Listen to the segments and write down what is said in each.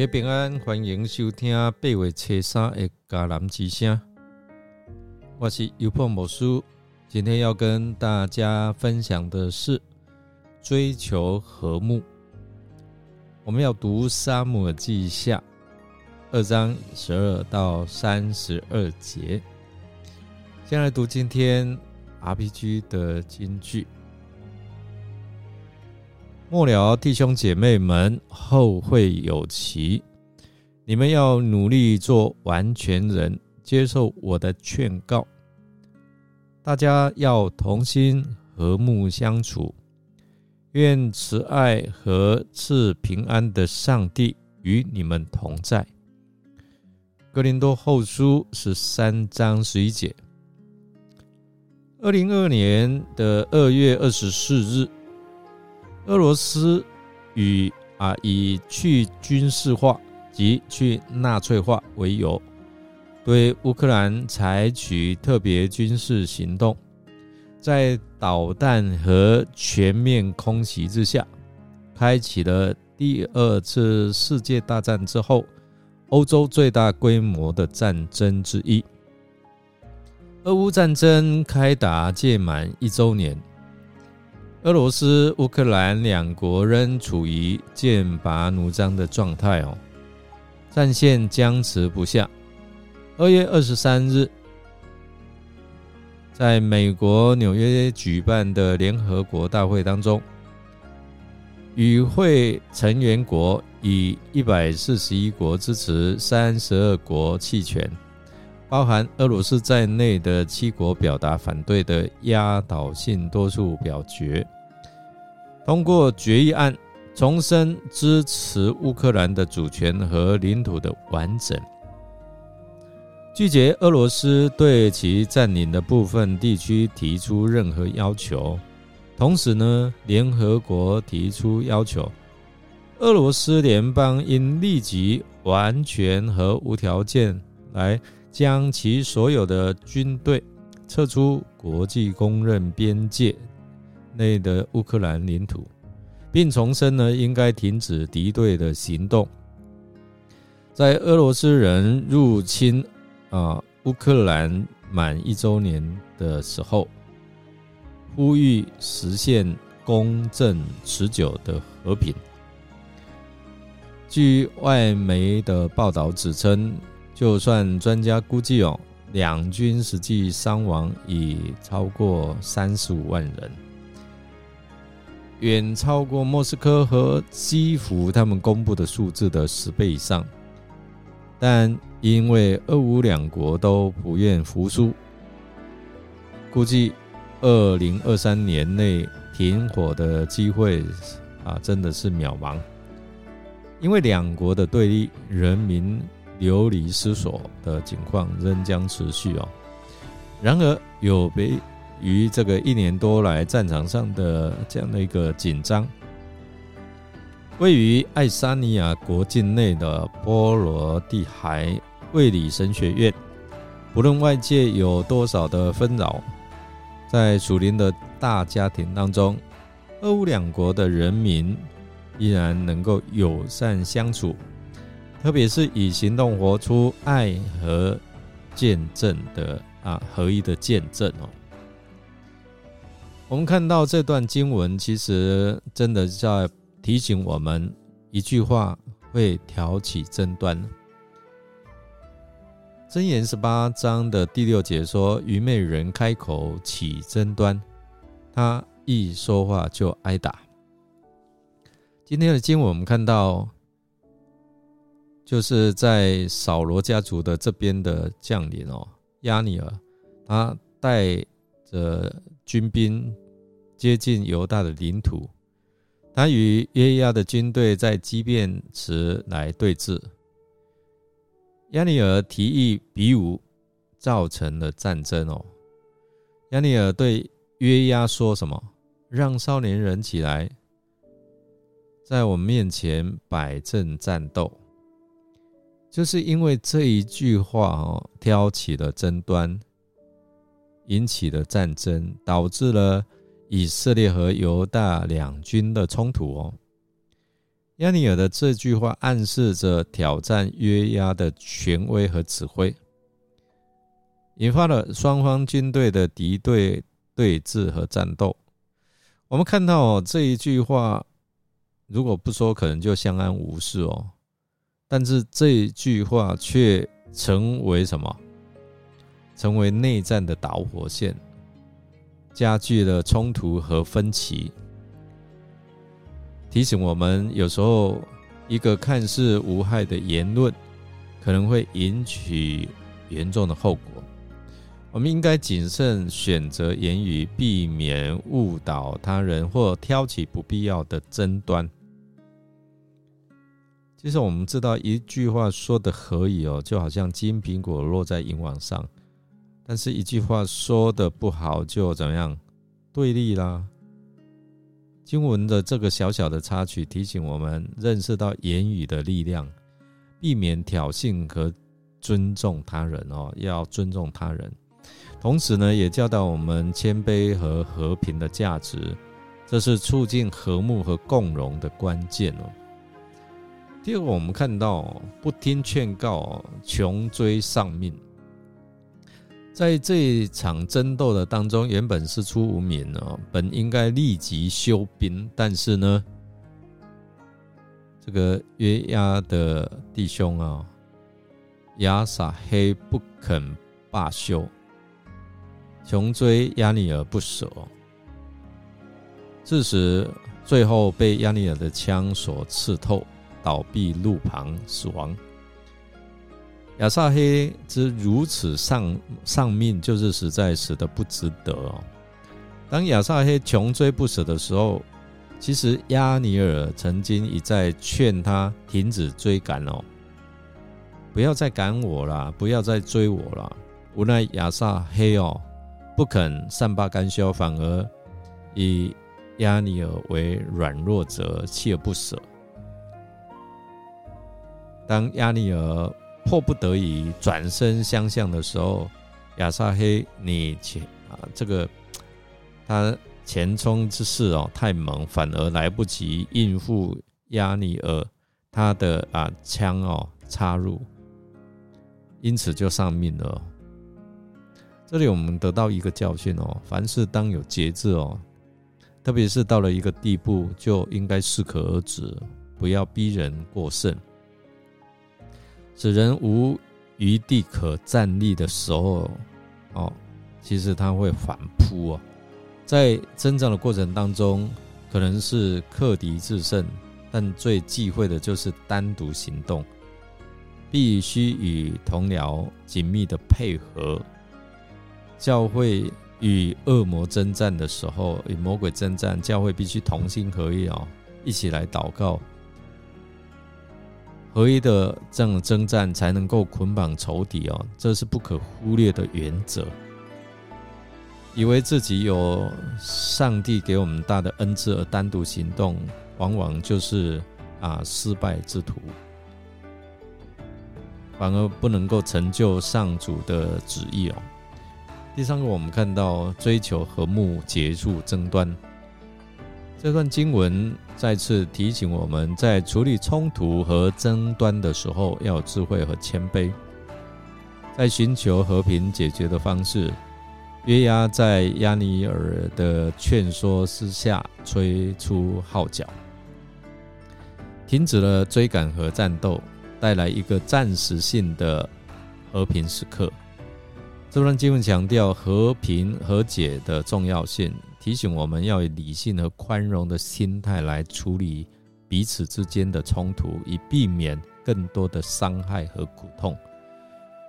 大家平安，欢迎收听八月七三的迦南之声。我是优破魔术，今天要跟大家分享的是追求和睦。我们要读沙姆尔记下二章十二到三十二节。先来读今天 RPG 的金句。末了，弟兄姐妹们，后会有期。你们要努力做完全人，接受我的劝告。大家要同心和睦相处。愿慈爱和赐平安的上帝与你们同在。格林多后书十三章十一节。二零二二年的二月二十四日。俄罗斯与啊以去军事化及去纳粹化为由，对乌克兰采取特别军事行动，在导弹和全面空袭之下，开启了第二次世界大战之后欧洲最大规模的战争之一。俄乌战争开打届满一周年。俄罗斯、乌克兰两国仍处于剑拔弩张的状态哦，战线僵持不下。二月二十三日，在美国纽约举办的联合国大会当中，与会成员国以一百四十一国支持三十二国弃权，包含俄罗斯在内的七国表达反对的压倒性多数表决。通过决议案，重申支持乌克兰的主权和领土的完整，拒绝俄罗斯对其占领的部分地区提出任何要求。同时呢，联合国提出要求，俄罗斯联邦应立即、完全和无条件来将其所有的军队撤出国际公认边界。内的乌克兰领土，并重申呢应该停止敌对的行动。在俄罗斯人入侵啊乌克兰满一周年的时候，呼吁实现公正持久的和平。据外媒的报道指称，就算专家估计哦，两军实际伤亡已超过三十五万人。远超过莫斯科和基辅他们公布的数字的十倍以上，但因为俄乌两国都不愿服输，估计二零二三年内停火的机会啊，真的是渺茫。因为两国的对立、人民流离失所的情况仍将持续哦。然而有别。于这个一年多来战场上的这样的一个紧张，位于爱沙尼亚国境内的波罗的海卫理神学院，不论外界有多少的纷扰，在属灵的大家庭当中，俄乌两国的人民依然能够友善相处，特别是以行动活出爱和见证的啊合一的见证哦。我们看到这段经文，其实真的在提醒我们一句话：会挑起争端。箴言十八章的第六节说：“愚昧人开口起争端，他一说话就挨打。”今天的经文，我们看到，就是在扫罗家族的这边的将领哦，亚尼尔，他带着。军兵接近犹大的领土，他与约押的军队在基变池来对峙。亚尼尔提议比武，造成了战争哦。亚尼尔对约押说什么？让少年人起来，在我们面前摆阵战斗。就是因为这一句话哦，挑起了争端。引起了战争，导致了以色列和犹大两军的冲突哦。亚尼尔的这句话暗示着挑战约押的权威和指挥，引发了双方军队的敌对对峙和战斗。我们看到这一句话，如果不说，可能就相安无事哦。但是这一句话却成为什么？成为内战的导火线，加剧了冲突和分歧。提醒我们，有时候一个看似无害的言论，可能会引起严重的后果。我们应该谨慎选择言语，避免误导他人或挑起不必要的争端。其实我们知道，一句话说的可以哦，就好像金苹果落在银网上；但是一句话说的不好，就怎么样对立啦。经文的这个小小的插曲，提醒我们认识到言语的力量，避免挑衅和尊重他人哦，要尊重他人。同时呢，也教导我们谦卑和和平的价值，这是促进和睦和共荣的关键哦。第二个，我们看到不听劝告，穷追丧命。在这一场争斗的当中，原本是出无名哦，本应该立即休兵，但是呢，这个约押的弟兄啊，亚撒黑不肯罢休，穷追亚尼尔不舍，致使最后被亚尼尔的枪所刺透，倒闭路旁死亡。亚萨黑之如此丧丧命，就是实在死的不值得哦。当亚萨黑穷追不舍的时候，其实亚尼尔曾经一再劝他停止追赶哦，不要再赶我了，不要再追我了。无奈亚萨黑哦不肯善罢甘休，反而以亚尼尔为软弱者，锲而不舍。当亚尼尔。迫不得已转身相向的时候，亚萨黑，你前啊，这个他前冲之势哦太猛，反而来不及应付亚尼尔他的啊枪哦插入，因此就丧命了。这里我们得到一个教训哦，凡事当有节制哦，特别是到了一个地步，就应该适可而止，不要逼人过甚。使人无余地可站立的时候，哦，其实他会反扑哦。在增长的过程当中，可能是克敌制胜，但最忌讳的就是单独行动，必须与同僚紧密的配合。教会与恶魔征战的时候，与魔鬼征战，教会必须同心合意哦，一起来祷告。合一的这样的征战才能够捆绑仇敌哦，这是不可忽略的原则。以为自己有上帝给我们大的恩赐而单独行动，往往就是啊失败之徒，反而不能够成就上主的旨意哦。第三个，我们看到追求和睦，结束争端。这段经文再次提醒我们在处理冲突和争端的时候，要有智慧和谦卑，在寻求和平解决的方式。约押在亚尼尔的劝说之下，吹出号角，停止了追赶和战斗，带来一个暂时性的和平时刻。这段经文强调和平和解的重要性。提醒我们要以理性和宽容的心态来处理彼此之间的冲突，以避免更多的伤害和苦痛。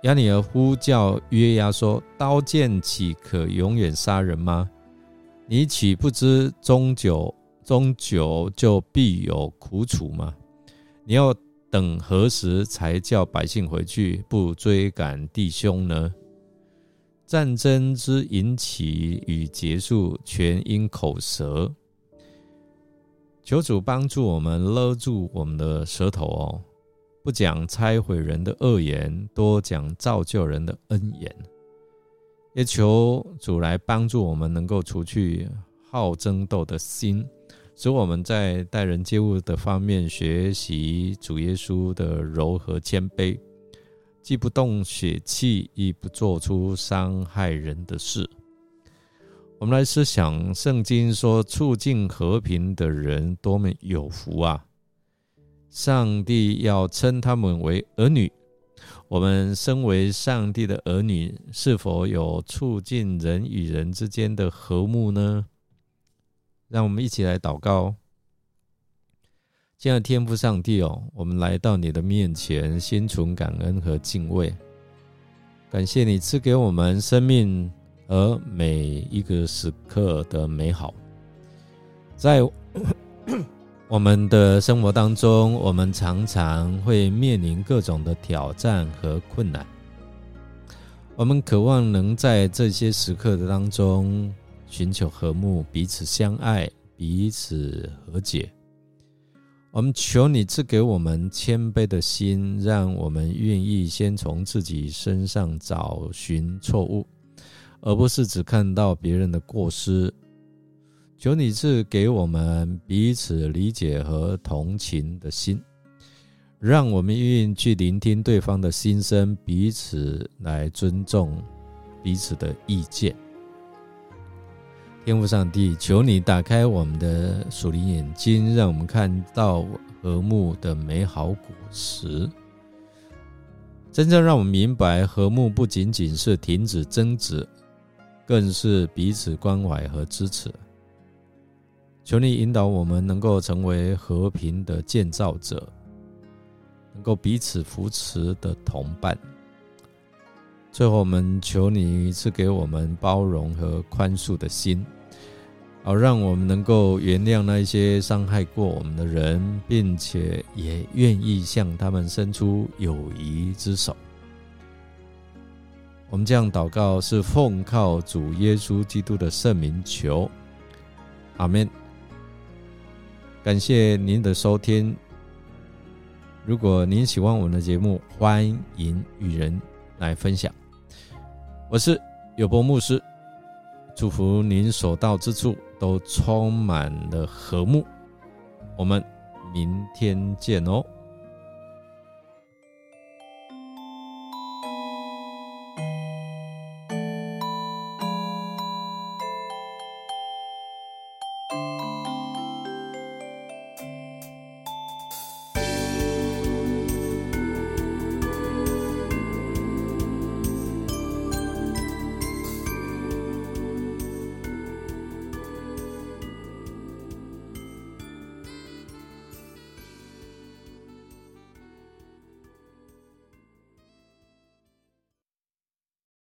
亚尼尔呼叫约押说：“刀剑岂可永远杀人吗？你岂不知终久终久就必有苦楚吗？你要等何时才叫百姓回去，不追赶弟兄呢？”战争之引起与结束，全因口舌。求主帮助我们勒住我们的舌头哦，不讲拆毁人的恶言，多讲造就人的恩言。也求主来帮助我们，能够除去好争斗的心，使我们在待人接物的方面学习主耶稣的柔和谦卑，既不动血气，亦不做出伤害人的事。我们来思想圣经说，促进和平的人多么有福啊！上帝要称他们为儿女。我们身为上帝的儿女，是否有促进人与人之间的和睦呢？让我们一起来祷告。亲爱的天父上帝哦，我们来到你的面前，心存感恩和敬畏，感谢你赐给我们生命和每一个时刻的美好，在。我们的生活当中，我们常常会面临各种的挑战和困难。我们渴望能在这些时刻的当中寻求和睦，彼此相爱，彼此和解。我们求你赐给我们谦卑的心，让我们愿意先从自己身上找寻错误，而不是只看到别人的过失。求你赐给我们彼此理解和同情的心，让我们愿意去聆听对方的心声，彼此来尊重彼此的意见。天父上帝，求你打开我们的属灵眼睛，让我们看到和睦的美好果实。真正让我们明白，和睦不仅仅是停止争执，更是彼此关怀和支持。求你引导我们，能够成为和平的建造者，能够彼此扶持的同伴。最后，我们求你赐给我们包容和宽恕的心，好让我们能够原谅那些伤害过我们的人，并且也愿意向他们伸出友谊之手。我们这样祷告，是奉靠主耶稣基督的圣名求，阿门。感谢您的收听。如果您喜欢我们的节目，欢迎与人来分享。我是有波牧师，祝福您所到之处都充满了和睦。我们明天见哦。